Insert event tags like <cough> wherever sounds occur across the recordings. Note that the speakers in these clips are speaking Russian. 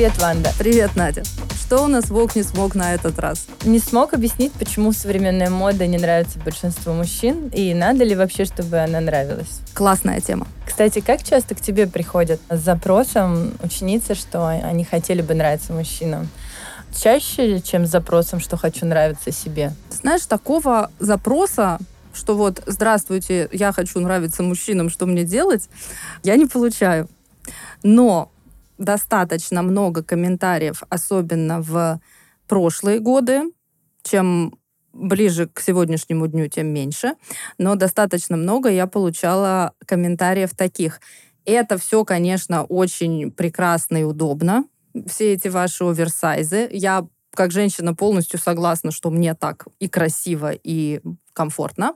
Привет, Ванда. Привет, Надя. Что у нас Вок не смог на этот раз? Не смог объяснить, почему современная мода не нравится большинству мужчин, и надо ли вообще, чтобы она нравилась. Классная тема. Кстати, как часто к тебе приходят с запросом ученицы, что они хотели бы нравиться мужчинам? Чаще, чем с запросом, что хочу нравиться себе? Знаешь, такого запроса что вот «Здравствуйте, я хочу нравиться мужчинам, что мне делать?» я не получаю. Но достаточно много комментариев, особенно в прошлые годы, чем ближе к сегодняшнему дню, тем меньше. Но достаточно много я получала комментариев таких. Это все, конечно, очень прекрасно и удобно. Все эти ваши оверсайзы. Я как женщина полностью согласна, что мне так и красиво, и комфортно.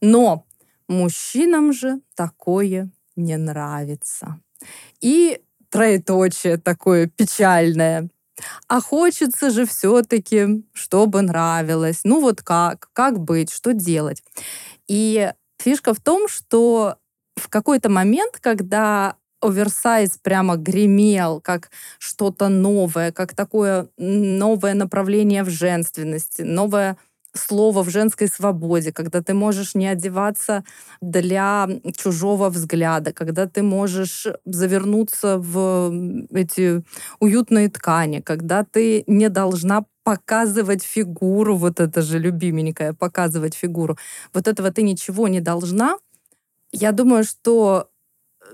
Но мужчинам же такое не нравится. И троеточие такое печальное. А хочется же все-таки, чтобы нравилось. Ну вот как? Как быть? Что делать? И фишка в том, что в какой-то момент, когда оверсайз прямо гремел, как что-то новое, как такое новое направление в женственности, новое слово в женской свободе, когда ты можешь не одеваться для чужого взгляда, когда ты можешь завернуться в эти уютные ткани, когда ты не должна показывать фигуру, вот это же любименькая, показывать фигуру. Вот этого ты ничего не должна. Я думаю, что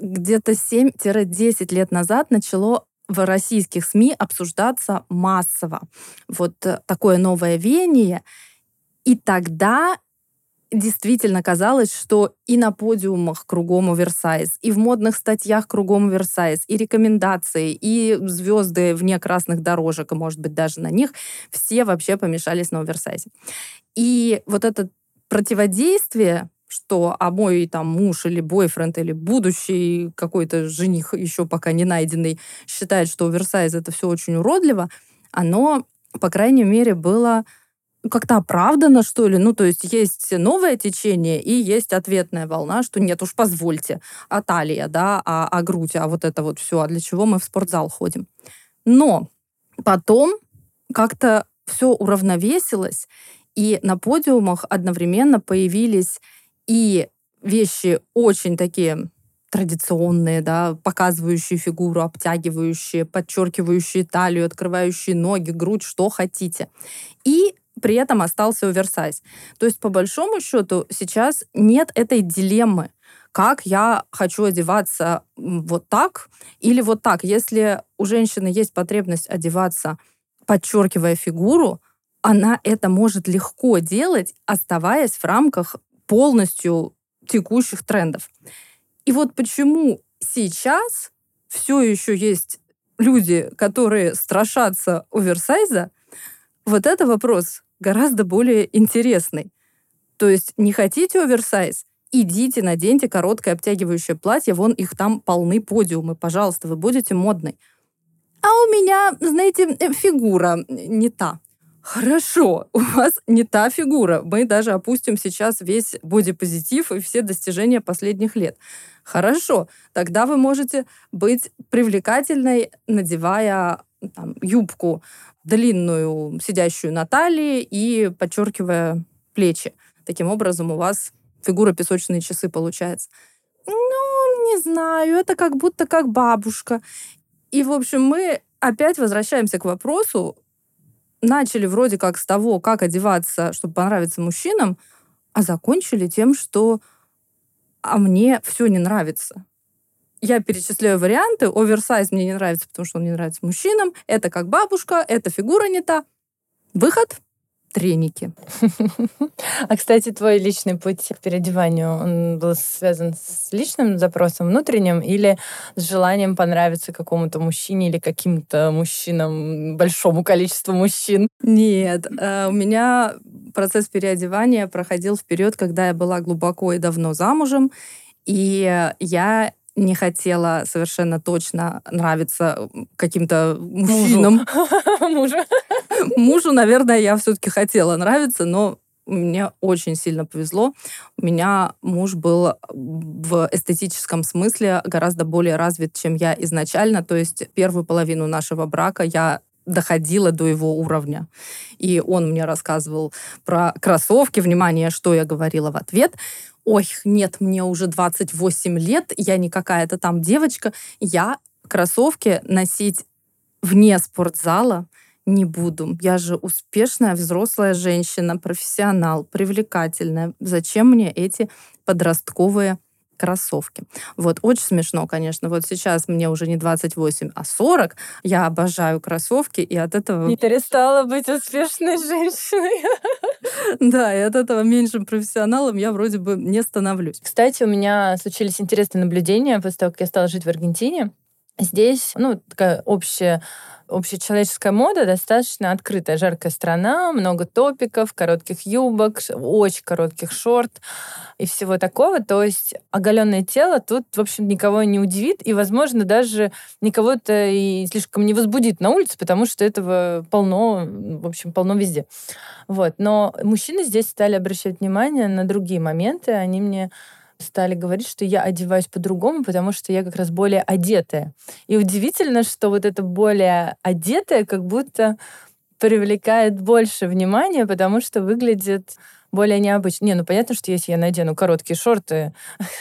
где-то 7-10 лет назад начало в российских СМИ обсуждаться массово. Вот э, такое новое веяние. И тогда действительно казалось, что и на подиумах кругом оверсайз, и в модных статьях кругом оверсайз, и рекомендации, и звезды вне красных дорожек, и, может быть, даже на них, все вообще помешались на оверсайзе. И вот это противодействие что а мой там муж или бойфренд или будущий какой-то жених еще пока не найденный считает, что оверсайз это все очень уродливо, оно, по крайней мере, было как-то оправдано, что ли. Ну, то есть есть новое течение и есть ответная волна, что нет уж, позвольте, а талия, да, а, а грудь, а вот это вот все, а для чего мы в спортзал ходим. Но потом как-то все уравновесилось, и на подиумах одновременно появились и вещи очень такие традиционные, да, показывающие фигуру, обтягивающие, подчеркивающие талию, открывающие ноги, грудь, что хотите. И при этом остался оверсайз. То есть, по большому счету, сейчас нет этой дилеммы, как я хочу одеваться вот так или вот так. Если у женщины есть потребность одеваться, подчеркивая фигуру, она это может легко делать, оставаясь в рамках полностью текущих трендов. И вот почему сейчас все еще есть люди, которые страшатся оверсайза, вот это вопрос гораздо более интересный. То есть не хотите оверсайз? Идите, наденьте короткое обтягивающее платье, вон их там полны подиумы, пожалуйста, вы будете модной. А у меня, знаете, фигура не та. Хорошо, у вас не та фигура. Мы даже опустим сейчас весь бодипозитив и все достижения последних лет. Хорошо, тогда вы можете быть привлекательной, надевая там, юбку длинную, сидящую на талии и подчеркивая плечи. Таким образом у вас фигура песочные часы получается. Ну, не знаю, это как будто как бабушка. И, в общем, мы опять возвращаемся к вопросу, начали вроде как с того, как одеваться, чтобы понравиться мужчинам, а закончили тем, что а мне все не нравится. Я перечисляю варианты. Оверсайз мне не нравится, потому что он не нравится мужчинам. Это как бабушка, эта фигура не та. Выход треники. <laughs> А, кстати, твой личный путь к переодеванию, он был связан с личным запросом внутренним или с желанием понравиться какому-то мужчине или каким-то мужчинам, большому количеству мужчин? Нет, э, у меня процесс переодевания проходил вперед, когда я была глубоко и давно замужем, и я не хотела совершенно точно нравиться каким-то мужчинам. <laughs> Мужу. Мужу, наверное, я все-таки хотела нравиться, но мне очень сильно повезло. У меня муж был в эстетическом смысле гораздо более развит, чем я изначально. То есть первую половину нашего брака я доходила до его уровня. И он мне рассказывал про кроссовки. Внимание, что я говорила в ответ. Ой, нет, мне уже 28 лет, я не какая-то там девочка. Я кроссовки носить вне спортзала не буду. Я же успешная взрослая женщина, профессионал, привлекательная. Зачем мне эти подростковые кроссовки. Вот, очень смешно, конечно. Вот сейчас мне уже не 28, а 40. Я обожаю кроссовки, и от этого... Не перестала быть успешной женщиной. <laughs> Да, и от этого меньшим профессионалом я вроде бы не становлюсь. Кстати, у меня случились интересные наблюдения после того, как я стала жить в Аргентине. Здесь, ну, такая общая общечеловеческая мода достаточно открытая, жаркая страна, много топиков, коротких юбок, очень коротких шорт и всего такого. То есть оголенное тело тут, в общем, никого не удивит, и, возможно, даже никого это и слишком не возбудит на улице, потому что этого полно, в общем, полно везде. Вот. Но мужчины здесь стали обращать внимание на другие моменты. Они мне стали говорить, что я одеваюсь по-другому, потому что я как раз более одетая. И удивительно, что вот это более одетая как будто привлекает больше внимания, потому что выглядит более необычно. Не, ну понятно, что если я надену короткие шорты...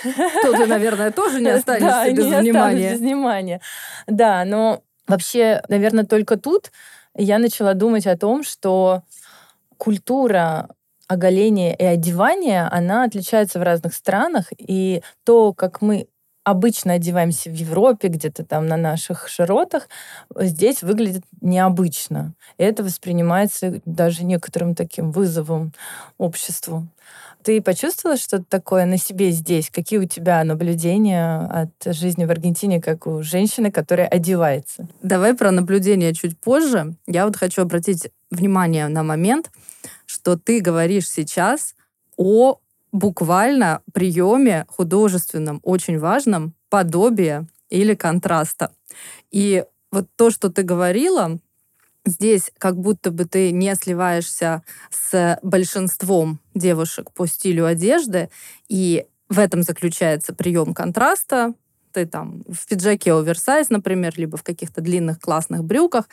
То ты, наверное, тоже не <laughs> останешься без внимания. без внимания. Да, но вообще, наверное, только тут я начала думать о том, что культура оголение и одевание, она отличается в разных странах, и то, как мы обычно одеваемся в Европе, где-то там на наших широтах, здесь выглядит необычно. И это воспринимается даже некоторым таким вызовом обществу. Ты почувствовала что-то такое на себе здесь? Какие у тебя наблюдения от жизни в Аргентине, как у женщины, которая одевается? Давай про наблюдения чуть позже. Я вот хочу обратить внимание на момент, что ты говоришь сейчас о буквально приеме художественном, очень важном, подобия или контраста. И вот то, что ты говорила, здесь как будто бы ты не сливаешься с большинством девушек по стилю одежды, и в этом заключается прием контраста. Ты там в пиджаке оверсайз, например, либо в каких-то длинных классных брюках,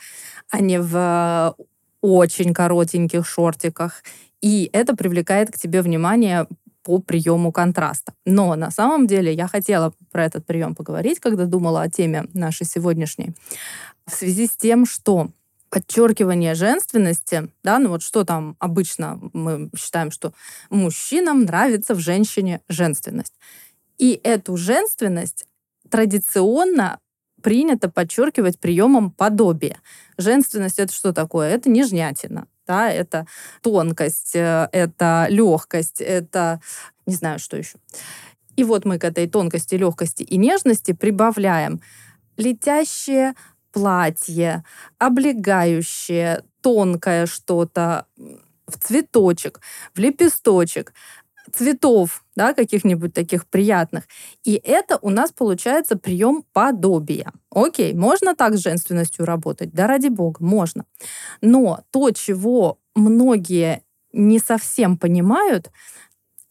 а не в очень коротеньких шортиках. И это привлекает к тебе внимание по приему контраста. Но на самом деле я хотела про этот прием поговорить, когда думала о теме нашей сегодняшней, в связи с тем, что подчеркивание женственности, да, ну вот что там обычно мы считаем, что мужчинам нравится в женщине женственность. И эту женственность традиционно принято подчеркивать приемом подобия. Женственность это что такое? Это нежнятина, да, это тонкость, э, это легкость, это не знаю, что еще. И вот мы к этой тонкости, легкости и нежности прибавляем летящее платье, облегающее, тонкое что-то, в цветочек, в лепесточек, цветов, да, каких-нибудь таких приятных. И это у нас получается прием подобия. Окей, можно так с женственностью работать? Да ради бога, можно. Но то, чего многие не совсем понимают,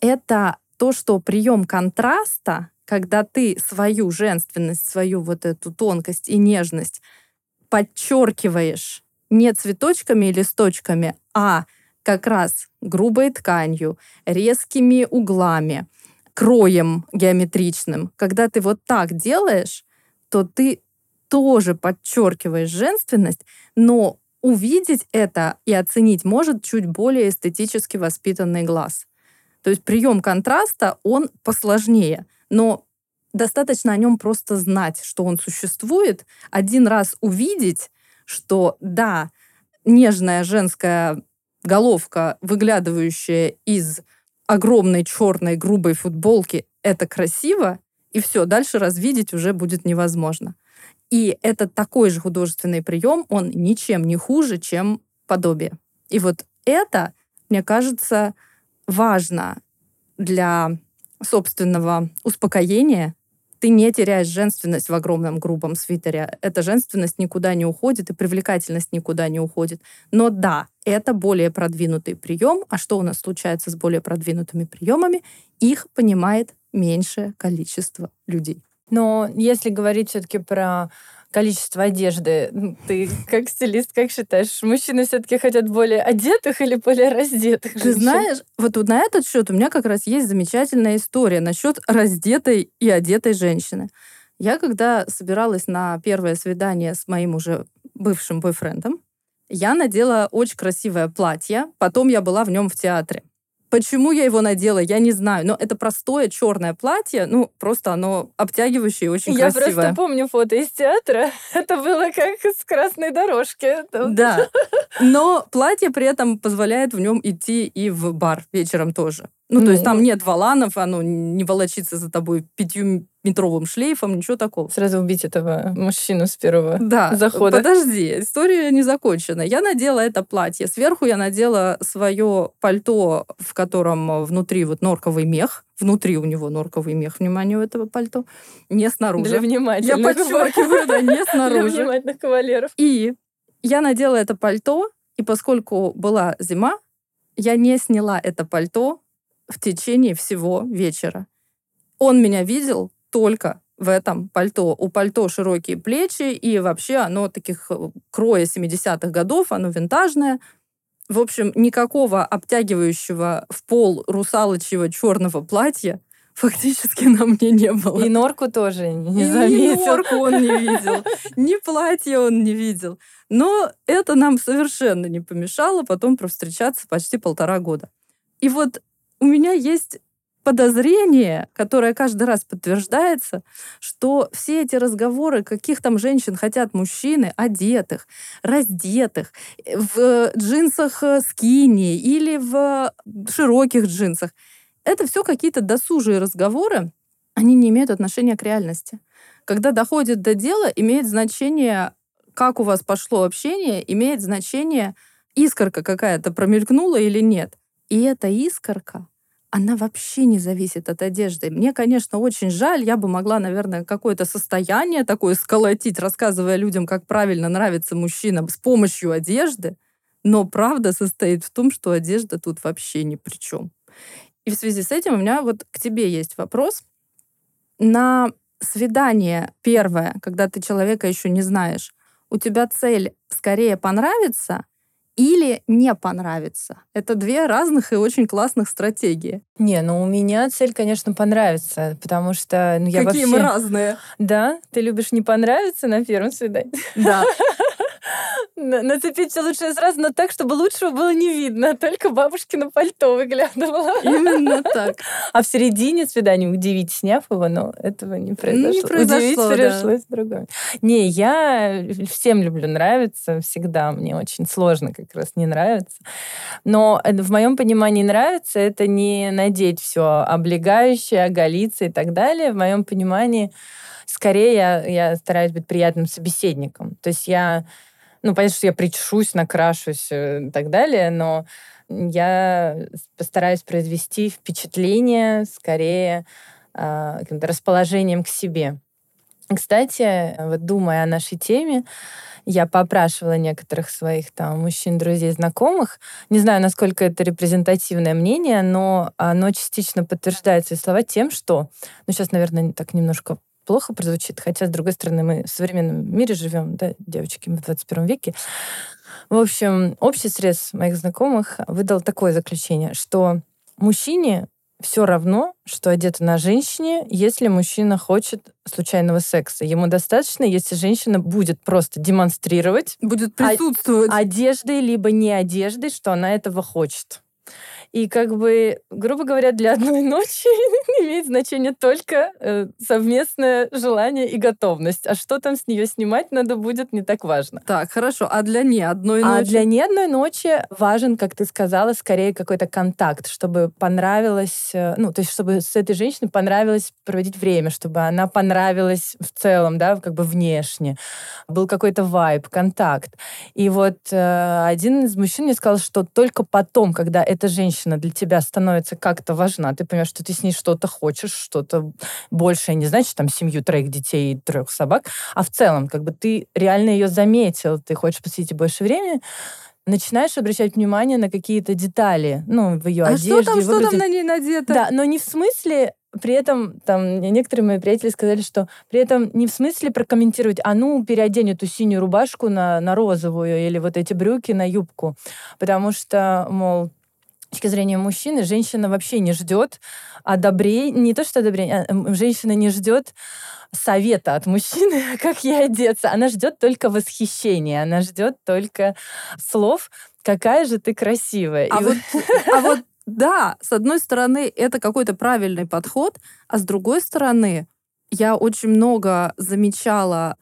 это то, что прием контраста, когда ты свою женственность, свою вот эту тонкость и нежность подчеркиваешь не цветочками и листочками, а как раз грубой тканью, резкими углами, кроем геометричным. Когда ты вот так делаешь, то ты тоже подчеркиваешь женственность, но увидеть это и оценить может чуть более эстетически воспитанный глаз. То есть прием контраста, он посложнее, но достаточно о нем просто знать, что он существует, один раз увидеть, что да, нежная женская головка, выглядывающая из огромной черной грубой футболки, это красиво, и все, дальше развидеть уже будет невозможно. И это такой же художественный прием, он ничем не хуже, чем подобие. И вот это, мне кажется, важно для собственного успокоения ты не теряешь женственность в огромном грубом свитере. Эта женственность никуда не уходит, и привлекательность никуда не уходит. Но да, это более продвинутый прием. А что у нас случается с более продвинутыми приемами? Их понимает меньшее количество людей. Но если говорить все-таки про количество одежды. Ты как стилист, как считаешь, мужчины все-таки хотят более одетых или более раздетых? Ты знаешь, вот на этот счет у меня как раз есть замечательная история насчет раздетой и одетой женщины. Я когда собиралась на первое свидание с моим уже бывшим бойфрендом, я надела очень красивое платье, потом я была в нем в театре. Почему я его надела, я не знаю. Но это простое черное платье, ну, просто оно обтягивающее и очень я красивое. Я просто помню фото из театра. <laughs> Это было как с красной дорожки. Да. <laughs> Но платье при этом позволяет в нем идти и в бар вечером тоже. Ну, то есть там нет валанов, оно не волочится за тобой пятью метровым шлейфом, ничего такого. Сразу убить этого мужчину с первого да, захода. Подожди, история не закончена. Я надела это платье. Сверху я надела свое пальто, в котором внутри вот норковый мех. Внутри у него норковый мех, внимание, у этого пальто. Не снаружи. Для внимательных. Я подчеркиваю, да, не <laughs> снаружи. Для внимательных кавалеров. И я надела это пальто, и поскольку была зима, я не сняла это пальто в течение всего вечера. Он меня видел только в этом пальто. У пальто широкие плечи, и вообще оно таких э, кроя 70-х годов, оно винтажное. В общем, никакого обтягивающего в пол русалочьего черного платья <laughs> фактически на мне не было. И норку тоже не заметил. И норку он не видел, <laughs> ни платье он не видел. Но это нам совершенно не помешало потом провстречаться почти полтора года. И вот у меня есть подозрение, которое каждый раз подтверждается, что все эти разговоры, каких там женщин хотят мужчины, одетых, раздетых, в джинсах э, скини или в широких джинсах, это все какие-то досужие разговоры, они не имеют отношения к реальности. Когда доходит до дела, имеет значение, как у вас пошло общение, имеет значение, искорка какая-то промелькнула или нет. И эта искорка, она вообще не зависит от одежды. Мне, конечно, очень жаль, я бы могла, наверное, какое-то состояние такое сколотить, рассказывая людям, как правильно нравится мужчинам с помощью одежды, но правда состоит в том, что одежда тут вообще ни при чем. И в связи с этим у меня вот к тебе есть вопрос. На свидание первое, когда ты человека еще не знаешь, у тебя цель скорее понравиться или не понравится. Это две разных и очень классных стратегии. Не, ну у меня цель, конечно, понравится, потому что ну, я Какие вообще... мы разные. Да? Ты любишь не понравиться на первом свидании? Да. <laughs> Нацепить все лучше сразу, но так, чтобы лучшего было не видно, только бабушкино пальто выглядывало. Именно <laughs> так. А в середине свидания удивить, сняв его, но этого не произошло. Не произошло, Удивить да. пришлось другое. Не, я всем люблю нравиться, всегда. Мне очень сложно как раз не нравится. Но в моем понимании нравится это не надеть все облегающее, оголиться и так далее. В моем понимании скорее я, я стараюсь быть приятным собеседником. То есть я ну, понятно, что я причешусь, накрашусь э, и так далее, но я постараюсь произвести впечатление скорее э, каким-то расположением к себе. Кстати, вот думая о нашей теме, я попрашивала некоторых своих там мужчин, друзей, знакомых. Не знаю, насколько это репрезентативное мнение, но оно частично подтверждает свои слова тем, что, ну сейчас, наверное, так немножко плохо прозвучит, хотя, с другой стороны, мы в современном мире живем, да, девочки, мы в 21 веке. В общем, общий срез моих знакомых выдал такое заключение, что мужчине все равно, что одето на женщине, если мужчина хочет случайного секса. Ему достаточно, если женщина будет просто демонстрировать... Будет присутствовать. Одеждой, либо не одеждой, что она этого хочет. И как бы, грубо говоря, для одной <laughs> ночи <laughs> имеет значение только э, совместное желание и готовность. А что там с нее снимать надо будет, не так важно. Так, хорошо. А для не одной ночи? А для не одной ночи важен, как ты сказала, скорее какой-то контакт, чтобы понравилось, э, ну, то есть чтобы с этой женщиной понравилось проводить время, чтобы она понравилась в целом, да, как бы внешне. Был какой-то вайб, контакт. И вот э, один из мужчин мне сказал, что только потом, когда эта женщина женщина для тебя становится как-то важна, ты понимаешь, что ты с ней что-то хочешь, что-то большее, не значит, там, семью, троих детей и трех собак, а в целом, как бы ты реально ее заметил, ты хочешь посвятить больше времени, начинаешь обращать внимание на какие-то детали, ну, в ее а одежде. что там, что там на ней надето? Да, но не в смысле при этом там некоторые мои приятели сказали, что при этом не в смысле прокомментировать, а ну переодень эту синюю рубашку на, на розовую или вот эти брюки на юбку. Потому что, мол, точки зрения мужчины, женщина вообще не ждет одобрения, не то что одобрения, а женщина не ждет совета от мужчины, <laughs> как ей одеться. Она ждет только восхищения, она ждет только слов, какая же ты красивая. А, И вот, <laughs> а вот да, с одной стороны, это какой-то правильный подход, а с другой стороны, я очень много замечала,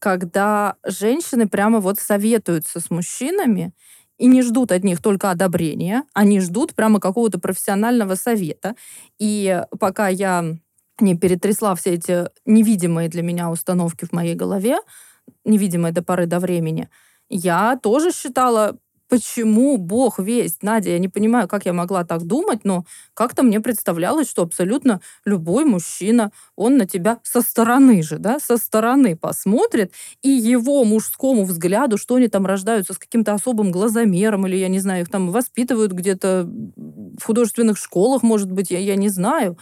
когда женщины прямо вот советуются с мужчинами, и не ждут от них только одобрения, они ждут прямо какого-то профессионального совета. И пока я не перетрясла все эти невидимые для меня установки в моей голове, невидимые до поры до времени, я тоже считала почему Бог весь? Надя, я не понимаю, как я могла так думать, но как-то мне представлялось, что абсолютно любой мужчина, он на тебя со стороны же, да, со стороны посмотрит, и его мужскому взгляду, что они там рождаются с каким-то особым глазомером, или, я не знаю, их там воспитывают где-то в художественных школах, может быть, я, я не знаю.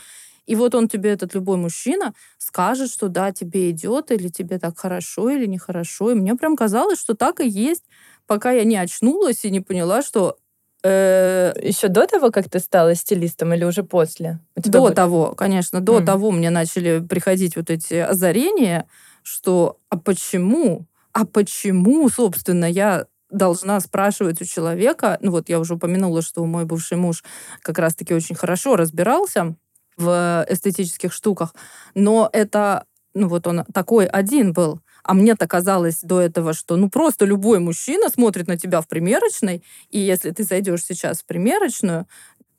И вот он тебе, этот любой мужчина, скажет, что да, тебе идет, или тебе так хорошо, или нехорошо. И мне прям казалось, что так и есть пока я не очнулась и не поняла, что э, еще до того, как ты стала стилистом или уже после? До были... того, конечно, до mm. того мне начали приходить вот эти озарения, что а почему, а почему, собственно, я должна спрашивать у человека, ну вот я уже упомянула, что мой бывший муж как раз-таки очень хорошо разбирался в эстетических штуках, но это, ну вот он такой один был, а мне-то казалось до этого, что ну просто любой мужчина смотрит на тебя в примерочной, и если ты зайдешь сейчас в примерочную,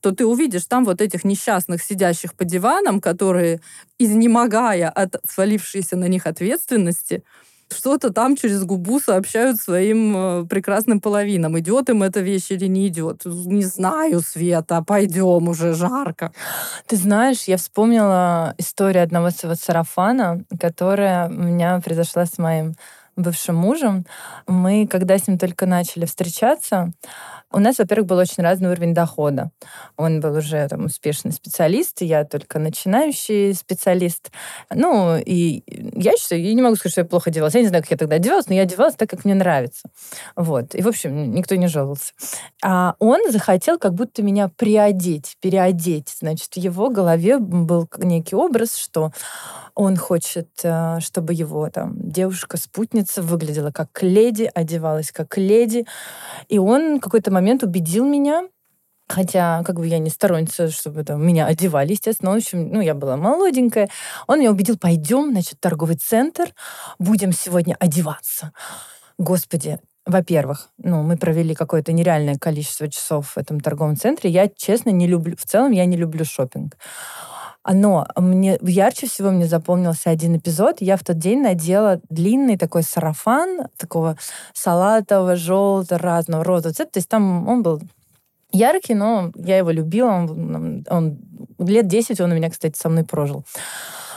то ты увидишь там вот этих несчастных, сидящих по диванам, которые, изнемогая от свалившейся на них ответственности, что-то там через губу сообщают своим э, прекрасным половинам. Идет им эта вещь или не идет. Не знаю, Света, пойдем уже, жарко. Ты знаешь, я вспомнила историю одного своего сарафана, которая у меня произошла с моим бывшим мужем. Мы, когда с ним только начали встречаться, у нас, во-первых, был очень разный уровень дохода. Он был уже там, успешный специалист, я только начинающий специалист. Ну, и я считаю, я не могу сказать, что я плохо одевалась. Я не знаю, как я тогда одевалась, но я одевалась так, как мне нравится. Вот. И, в общем, никто не жаловался. А он захотел как будто меня приодеть, переодеть. Значит, в его голове был некий образ, что он хочет, э, чтобы его там девушка-спутница выглядела как леди, одевалась как леди. И он какой-то момент убедил меня, Хотя, как бы я не сторонница, чтобы там меня одевали, естественно. В общем, ну, я была молоденькая. Он меня убедил, пойдем, значит, торговый центр, будем сегодня одеваться. Господи, во-первых, ну, мы провели какое-то нереальное количество часов в этом торговом центре. Я, честно, не люблю, в целом, я не люблю шопинг. Но мне ярче всего мне запомнился один эпизод. Я в тот день надела длинный такой сарафан, такого салатового, желтого, разного розового цвета. То есть там он был яркий, но я его любила. Он, он лет 10 он у меня, кстати, со мной прожил.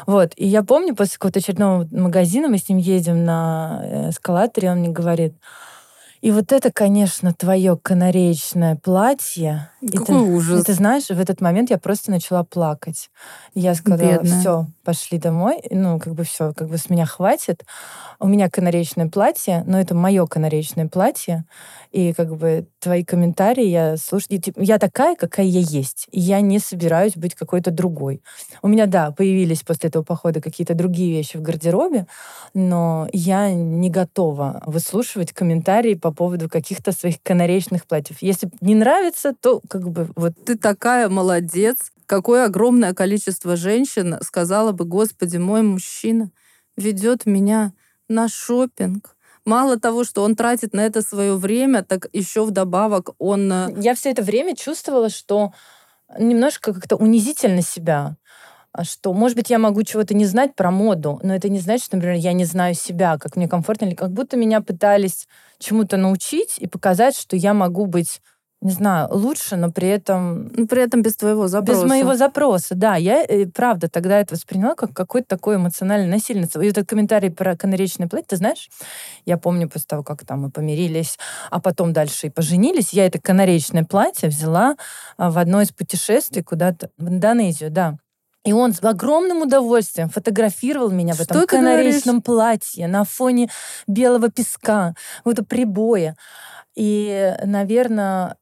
Вот. И я помню, после какого-то очередного магазина мы с ним едем на э, эскалаторе, он мне говорит, и вот это, конечно, твое канареечное платье. Какой это, ужас. Ты знаешь, в этот момент я просто начала плакать. Я сказала, все, пошли домой. Ну, как бы все, как бы с меня хватит. У меня канареечное платье, но это мое канареечное платье. И как бы твои комментарии я слушаю. Я такая, какая я есть. И я не собираюсь быть какой-то другой. У меня, да, появились после этого похода какие-то другие вещи в гардеробе, но я не готова выслушивать комментарии по поводу каких-то своих канареечных платьев. Если не нравится, то как бы вот... Ты такая молодец. Какое огромное количество женщин сказала бы, господи, мой мужчина ведет меня на шопинг. Мало того, что он тратит на это свое время, так еще вдобавок он... Э, Я все это время чувствовала, что немножко как-то унизительно себя а что, может быть, я могу чего-то не знать про моду, но это не значит, что, например, я не знаю себя, как мне комфортно, или как будто меня пытались чему-то научить и показать, что я могу быть не знаю, лучше, но при этом... Ну, при этом без твоего запроса. Без моего запроса, да. Я, э, правда, тогда это восприняла как какой-то такой эмоциональный насильница. И этот комментарий про канаречный платье, ты знаешь, я помню после того, как там мы помирились, а потом дальше и поженились, я это канаречное платье взяла а, в одно из путешествий куда-то в Индонезию, да. И он с огромным удовольствием фотографировал меня Что в этом канаречном платье на фоне белого песка, вот прибоя. И, наверное,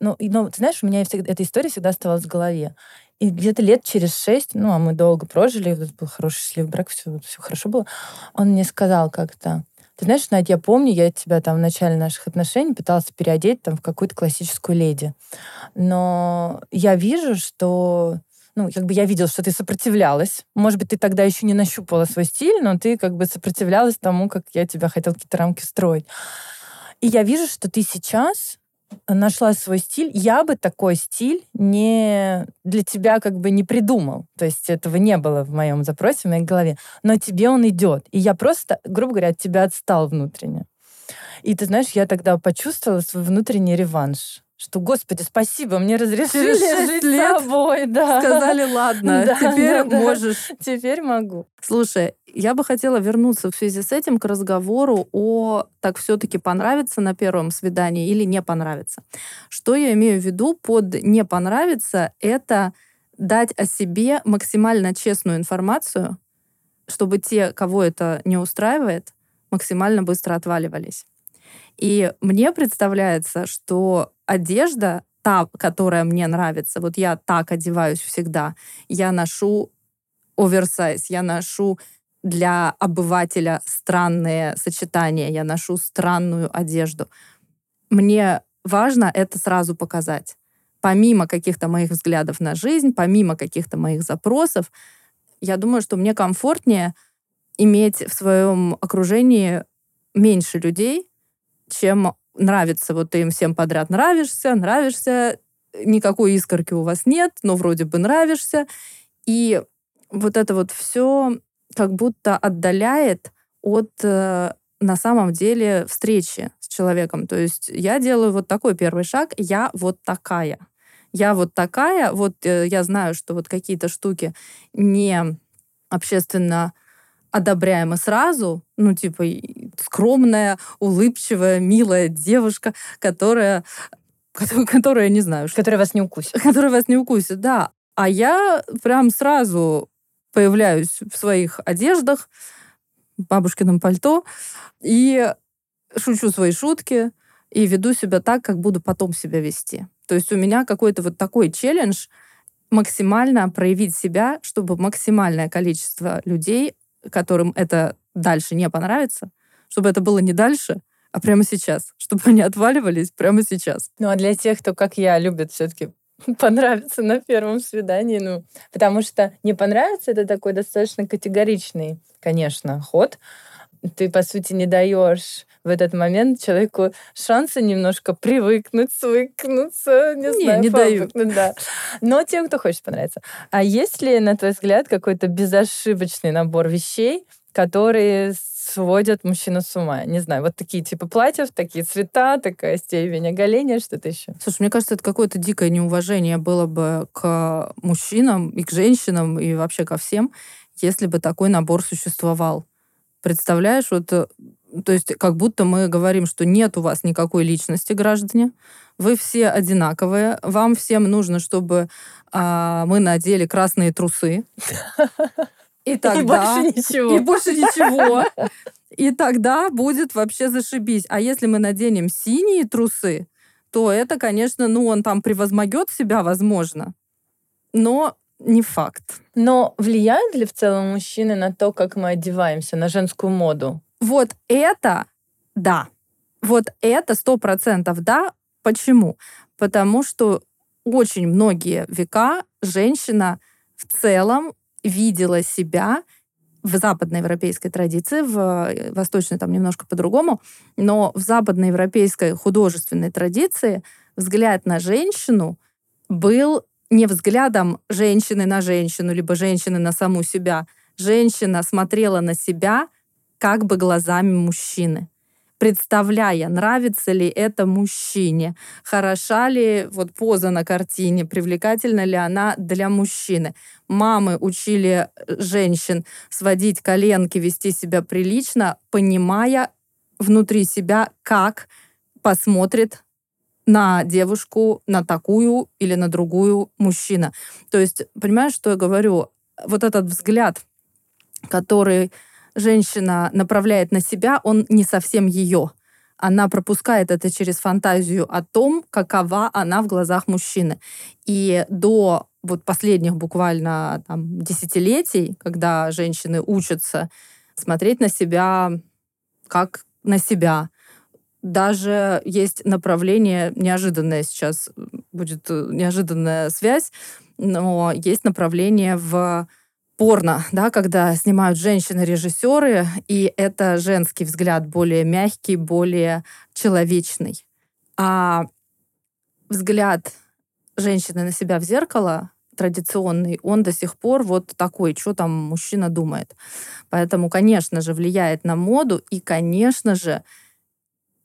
ну, и, ну, ты знаешь, у меня всегда, эта история всегда оставалась в голове. И где-то лет через шесть, ну, а мы долго прожили, был хороший счастливый брак, все, все хорошо было, он мне сказал как-то, ты знаешь, Надя, я помню, я тебя там в начале наших отношений пытался переодеть там в какую-то классическую леди. Но я вижу, что ну, как бы я видел, что ты сопротивлялась. Может быть, ты тогда еще не нащупала свой стиль, но ты как бы сопротивлялась тому, как я тебя хотел какие-то рамки строить. И я вижу, что ты сейчас нашла свой стиль. Я бы такой стиль не для тебя как бы не придумал. То есть этого не было в моем запросе, в моей голове. Но тебе он идет. И я просто, грубо говоря, от тебя отстал внутренне. И ты знаешь, я тогда почувствовала свой внутренний реванш что, господи, спасибо, мне разрешили жить лет с тобой, да. Сказали, ладно, <laughs> да, теперь да, можешь. Теперь могу. Слушай, я бы хотела вернуться в связи с этим к разговору о так все-таки понравится на первом свидании или не понравится. Что я имею в виду под не понравится, это дать о себе максимально честную информацию, чтобы те, кого это не устраивает, максимально быстро отваливались. И мне представляется, что одежда, та, которая мне нравится, вот я так одеваюсь всегда, я ношу оверсайз, я ношу для обывателя странные сочетания, я ношу странную одежду. Мне важно это сразу показать. Помимо каких-то моих взглядов на жизнь, помимо каких-то моих запросов, я думаю, что мне комфортнее иметь в своем окружении меньше людей, чем нравится, вот ты им всем подряд нравишься, нравишься, никакой искорки у вас нет, но вроде бы нравишься. И вот это вот все как будто отдаляет от э, на самом деле встречи с человеком. То есть я делаю вот такой первый шаг, я вот такая. Я вот такая, вот э, я знаю, что вот какие-то штуки не общественно одобряемы сразу, ну, типа, скромная, улыбчивая, милая девушка, которая, которая, не знаю... Которая вас не укусит. Которая вас не укусит, да. А я прям сразу появляюсь в своих одеждах, бабушкином пальто, и шучу свои шутки, и веду себя так, как буду потом себя вести. То есть у меня какой-то вот такой челлендж максимально проявить себя, чтобы максимальное количество людей которым это дальше не понравится, чтобы это было не дальше, а прямо сейчас, чтобы они отваливались прямо сейчас. Ну а для тех, кто, как я, любит все-таки <laughs> понравиться на первом свидании, ну, потому что не понравится это такой достаточно категоричный, конечно, ход. Ты, по сути, не даешь в этот момент человеку шанса немножко привыкнуть, свыкнуться, не, не знаю, не даю. Да. Но тем, кто хочет понравиться. А есть ли, на твой взгляд, какой-то безошибочный набор вещей, которые сводят мужчину с ума. Не знаю, вот такие типа платьев, такие цвета, такая степень оголения, что-то еще. Слушай, мне кажется, это какое-то дикое неуважение было бы к мужчинам и к женщинам и вообще ко всем, если бы такой набор существовал. Представляешь, вот то есть как будто мы говорим, что нет у вас никакой личности, граждане, вы все одинаковые, вам всем нужно, чтобы а, мы надели красные трусы. <laughs> <laughs> И тогда... И больше ничего. И больше ничего. <laughs> И тогда будет вообще зашибись. А если мы наденем синие трусы, то это, конечно, ну, он там превозмогет себя, возможно. Но не факт. Но влияют ли в целом мужчины на то, как мы одеваемся, на женскую моду? Вот это да. Вот это сто процентов да. Почему? Потому что очень многие века женщина в целом видела себя в западноевропейской традиции, в э, восточной там немножко по-другому, но в западноевропейской художественной традиции взгляд на женщину был не взглядом женщины на женщину, либо женщины на саму себя. Женщина смотрела на себя как бы глазами мужчины. Представляя, нравится ли это мужчине, хороша ли вот поза на картине, привлекательна ли она для мужчины. Мамы учили э, женщин сводить коленки, вести себя прилично, понимая внутри себя, как посмотрит на девушку, на такую или на другую мужчина. То есть, понимаешь, что я говорю? Вот этот взгляд, который женщина направляет на себя, он не совсем ее. Она пропускает это через фантазию о том, какова она в глазах мужчины. И до вот последних буквально там, десятилетий, когда женщины учатся смотреть на себя как на себя, даже есть направление, неожиданное сейчас будет э, неожиданная связь, но есть направление в порно, да, когда снимают женщины-режиссеры, и это женский взгляд более мягкий, более человечный. А взгляд женщины на себя в зеркало традиционный, он до сих пор вот такой, что там мужчина думает. Поэтому, конечно же, влияет на моду, и, конечно же,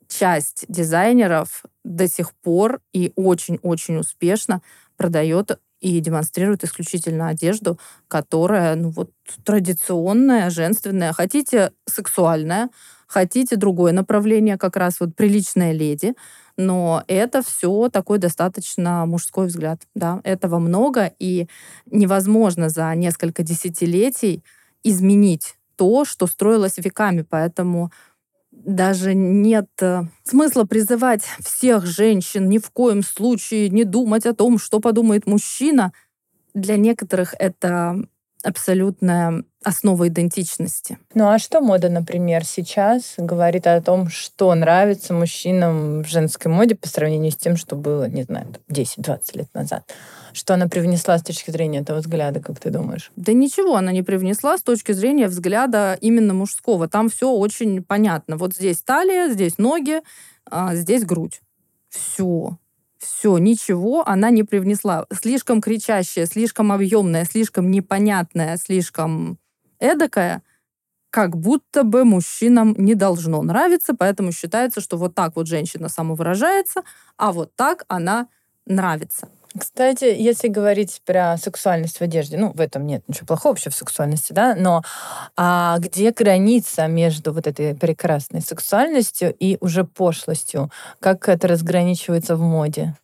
часть дизайнеров до сих пор и очень-очень успешно продает и демонстрирует исключительно одежду, которая, ну вот, традиционная, женственная. Хотите сексуальная, хотите другое направление, как раз вот приличная леди, но это все такой достаточно мужской взгляд. Да? Этого много, и невозможно за несколько десятилетий изменить то, что строилось веками. Поэтому даже нет э, смысла призывать всех женщин ни в коем случае не думать о том, что подумает мужчина. Для некоторых это абсолютная основа идентичности. Ну а что мода, например, сейчас говорит о том, что нравится мужчинам в женской моде по сравнению с тем, что было, не знаю, 10-20 лет назад? Что она привнесла с точки зрения этого взгляда, как ты думаешь? Да ничего она не привнесла с точки зрения взгляда именно мужского. Там все очень понятно. Вот здесь талия, здесь ноги, а здесь грудь. Все. Все, ничего она не привнесла. Слишком кричащая, слишком объемная, слишком непонятная, слишком эдакая, как будто бы мужчинам не должно нравиться, поэтому считается, что вот так вот женщина самовыражается, а вот так она нравится. Кстати, если говорить про сексуальность в одежде, ну, в этом нет ничего плохого вообще в сексуальности, да, но а где граница между вот этой прекрасной сексуальностью и уже пошлостью? Как это разграничивается в моде?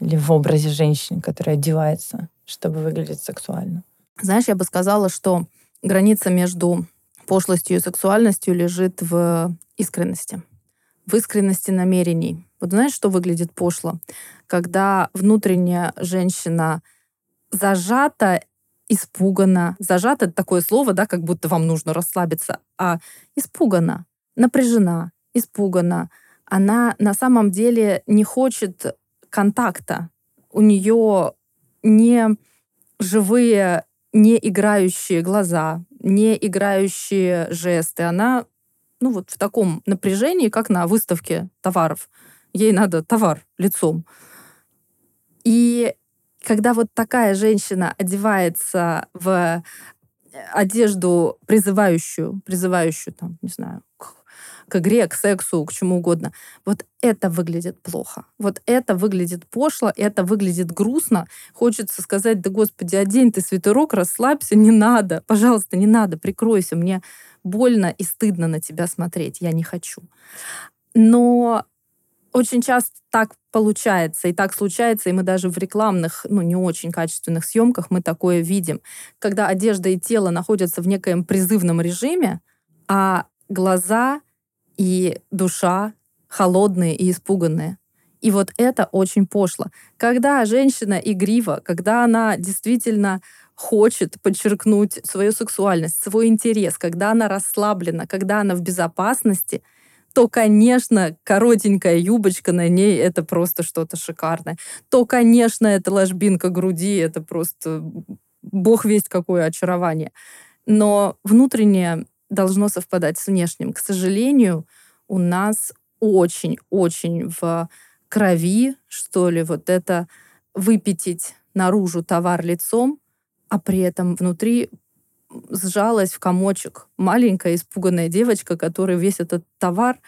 Или в образе женщины, которая одевается, чтобы выглядеть сексуально? Знаешь, я бы сказала, что граница между пошлостью и сексуальностью лежит в искренности. В искренности намерений. Вот знаешь, что выглядит пошло? Когда внутренняя женщина зажата, испугана. Зажата — это такое слово, да, как будто вам нужно расслабиться. А испугана, напряжена, испугана. Она на самом деле не хочет контакта. У нее не живые, не играющие глаза, не играющие жесты. Она ну вот в таком напряжении, как на выставке товаров. Ей надо товар лицом. И когда вот такая женщина одевается в одежду призывающую, призывающую там, не знаю, к, к игре, к сексу, к чему угодно, вот это выглядит плохо. Вот это выглядит пошло, это выглядит грустно. Хочется сказать, да господи, одень ты свитерок, расслабься, не надо, пожалуйста, не надо, прикройся, мне больно и стыдно на тебя смотреть, я не хочу. Но очень часто так получается, и так случается, и мы даже в рекламных, ну, не очень качественных съемках мы такое видим. Когда одежда и тело находятся в некоем призывном режиме, а глаза и душа холодные и испуганные. И вот это очень пошло. Когда женщина игрива, когда она действительно хочет подчеркнуть свою сексуальность, свой интерес, когда она расслаблена, когда она в безопасности, то, конечно, коротенькая юбочка на ней — это просто что-то шикарное. То, конечно, это ложбинка груди — это просто бог весть какое очарование. Но внутреннее должно совпадать с внешним. К сожалению, у нас очень-очень в крови, что ли, вот это выпятить наружу товар лицом, а при этом внутри сжалась в комочек. Маленькая испуганная девочка, которой весь этот товар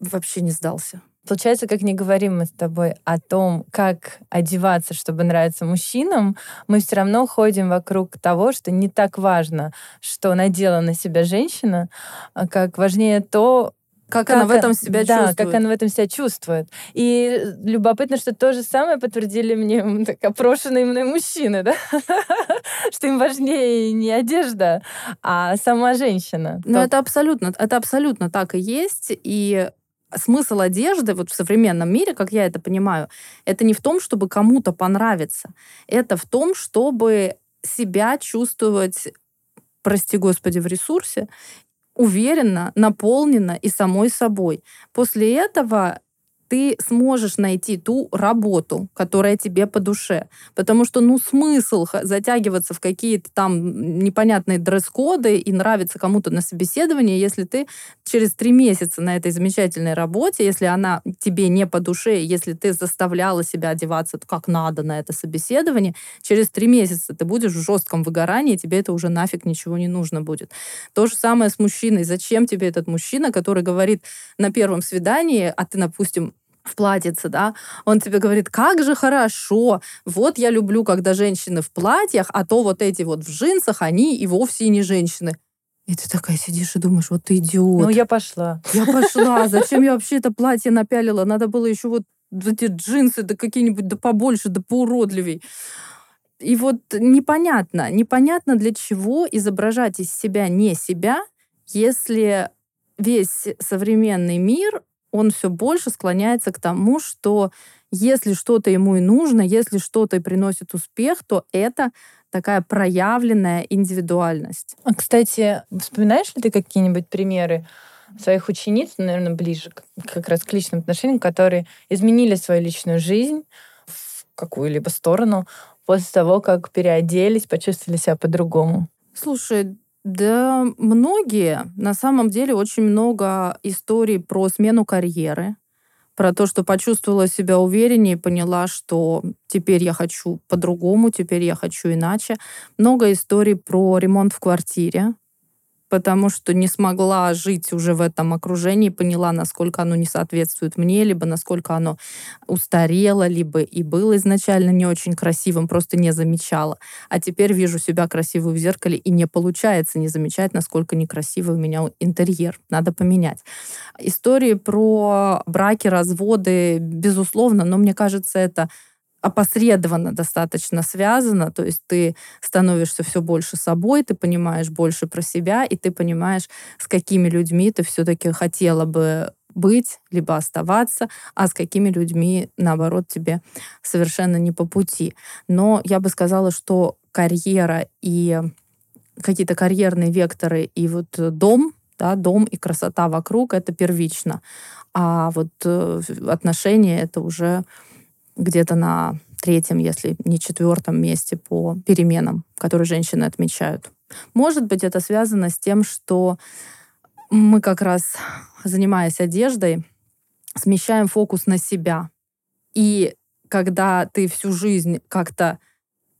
вообще не сдался. Получается, как не говорим мы с тобой о том, как одеваться, чтобы нравиться мужчинам, мы все равно ходим вокруг того, что не так важно, что надела на себя женщина, а как важнее то, как, как она в этом себя да, чувствует. как она в этом себя чувствует. И любопытно, что то же самое подтвердили мне так, опрошенные мной мужчины, да? <laughs> что им важнее не одежда, а сама женщина. Ну, это абсолютно, это абсолютно так и есть. И смысл одежды вот в современном мире, как я это понимаю, это не в том, чтобы кому-то понравиться. Это в том, чтобы себя чувствовать прости господи, в ресурсе, уверенно, наполненно и самой собой. После этого ты сможешь найти ту работу, которая тебе по душе. Потому что, ну, смысл затягиваться в какие-то там непонятные дресс-коды и нравиться кому-то на собеседовании, если ты через три месяца на этой замечательной работе, если она тебе не по душе, если ты заставляла себя одеваться как надо на это собеседование, через три месяца ты будешь в жестком выгорании, тебе это уже нафиг ничего не нужно будет. То же самое с мужчиной. Зачем тебе этот мужчина, который говорит на первом свидании, а ты, допустим, в платьице, да, он тебе говорит, как же хорошо, вот я люблю, когда женщины в платьях, а то вот эти вот в джинсах, они и вовсе не женщины. И ты такая сидишь и думаешь, вот ты идиот. Ну, я пошла. Я пошла. Зачем я вообще это платье напялила? Надо было еще вот эти джинсы, да какие-нибудь, да побольше, да поуродливей. И вот непонятно, непонятно для чего изображать из себя не себя, если весь современный мир он все больше склоняется к тому, что если что-то ему и нужно, если что-то и приносит успех, то это такая проявленная индивидуальность. А, кстати, вспоминаешь ли ты какие-нибудь примеры своих учениц, наверное, ближе как раз к личным отношениям, которые изменили свою личную жизнь в какую-либо сторону после того, как переоделись, почувствовали себя по-другому? Слушай, да, многие. На самом деле очень много историй про смену карьеры, про то, что почувствовала себя увереннее, поняла, что теперь я хочу по-другому, теперь я хочу иначе. Много историй про ремонт в квартире, потому что не смогла жить уже в этом окружении, поняла, насколько оно не соответствует мне, либо насколько оно устарело, либо и было изначально не очень красивым, просто не замечала. А теперь вижу себя красивую в зеркале, и не получается не замечать, насколько некрасивый у меня интерьер. Надо поменять. Истории про браки, разводы, безусловно, но мне кажется, это опосредованно достаточно связано, то есть ты становишься все больше собой, ты понимаешь больше про себя, и ты понимаешь, с какими людьми ты все-таки хотела бы быть, либо оставаться, а с какими людьми, наоборот, тебе совершенно не по пути. Но я бы сказала, что карьера и какие-то карьерные векторы и вот дом, да, дом и красота вокруг — это первично. А вот э, отношения — это уже где-то на третьем, если не четвертом месте по переменам, которые женщины отмечают. Может быть, это связано с тем, что мы как раз, занимаясь одеждой, смещаем фокус на себя. И когда ты всю жизнь как-то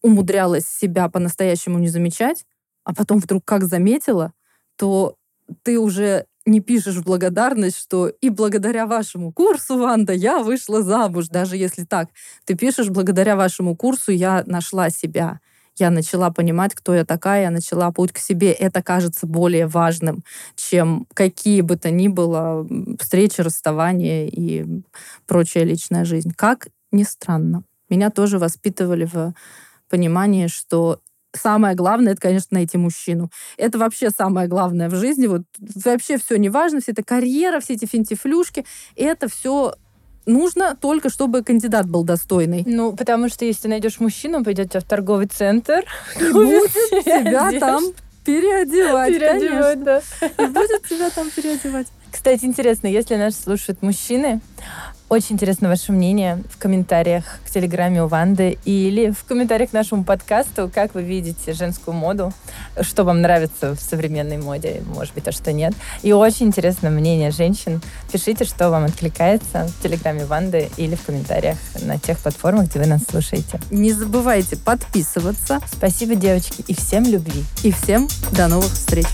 умудрялась себя по-настоящему не замечать, а потом вдруг как заметила, то ты уже не пишешь благодарность, что и благодаря вашему курсу, Ванда, я вышла замуж, даже если так. Ты пишешь, благодаря вашему курсу я нашла себя. Я начала понимать, кто я такая, я начала путь к себе. Это кажется более важным, чем какие бы то ни было встречи, расставания и прочая личная жизнь. Как ни странно. Меня тоже воспитывали в понимании, что самое главное, это, конечно, найти мужчину. Это вообще самое главное в жизни. Вот вообще все не важно, вся эта карьера, все эти финтифлюшки, это все нужно только, чтобы кандидат был достойный. Ну, потому что если ты найдешь мужчину, пойдете в торговый центр <laughs> и будет тебя там переодевать, переодевать да. И будет тебя там переодевать. Кстати, интересно, если нас слушают мужчины, Очень интересно ваше мнение в комментариях к телеграме у Ванды или в комментариях к нашему подкасту, как вы видите женскую моду, что вам нравится в современной моде, может быть, а что нет. И очень интересно мнение женщин. Пишите, что вам откликается в телеграме Ванды или в комментариях на тех платформах, где вы нас слушаете. Не забывайте подписываться. Спасибо, девочки, и всем любви. И всем до новых встреч.